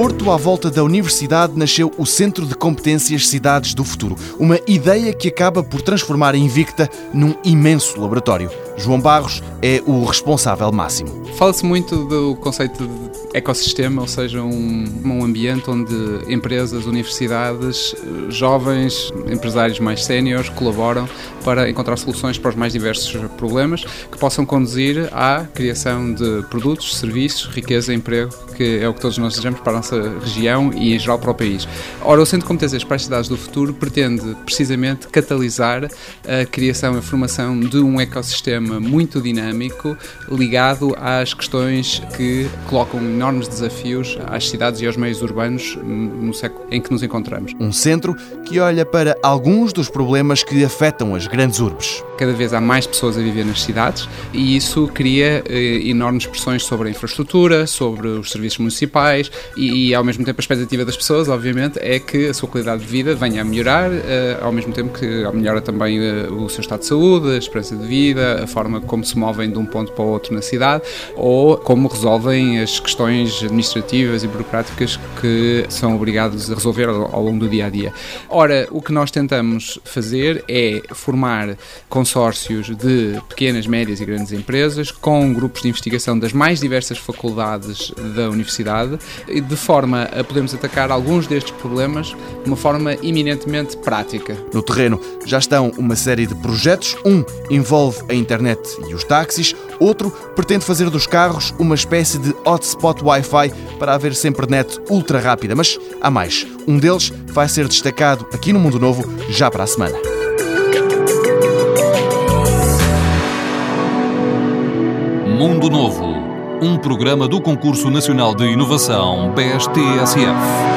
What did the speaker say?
à volta da universidade nasceu o Centro de Competências Cidades do Futuro, uma ideia que acaba por transformar a Invicta num imenso laboratório. João Barros é o responsável máximo. Fala-se muito do conceito de ecossistema, ou seja, um, um ambiente onde empresas, universidades, jovens, empresários mais séniores colaboram para encontrar soluções para os mais diversos problemas que possam conduzir à criação de produtos, serviços, riqueza e emprego, que é o que todos nós desejamos para a nossa região e em geral para o país. Ora, o Centro de Competências para as Cidades do Futuro pretende precisamente catalisar a criação e formação de um ecossistema muito dinâmico ligado às questões que colocam enormes desafios às cidades e aos meios urbanos no século em que nos encontramos. Um centro que olha para alguns dos problemas que afetam as grandes urbes. Cada vez há mais pessoas a viver nas cidades e isso cria eh, enormes pressões sobre a infraestrutura, sobre os serviços municipais e, e, ao mesmo tempo a expectativa das pessoas, obviamente, é que a sua qualidade de vida venha a melhorar, eh, ao mesmo tempo que melhora também eh, o seu estado de saúde, a esperança de vida, a forma como se movem de um ponto para o outro na cidade ou como resolvem as questões administrativas e burocráticas que são obrigados a resolver ao, ao longo do dia a dia. Ora, o que nós tentamos fazer é formar consórcios de pequenas, médias e grandes empresas com grupos de investigação das mais diversas faculdades da universidade, de forma a podermos atacar alguns destes problemas de uma forma eminentemente prática. No terreno já estão uma série de projetos. Um envolve a internet e os táxis, outro pretende fazer dos carros uma espécie de hotspot Wi-Fi para haver sempre net ultra rápida. Mas há mais. Um deles vai ser destacado aqui no Mundo Novo já para a semana. Mundo Novo, um programa do Concurso Nacional de Inovação BSTSF.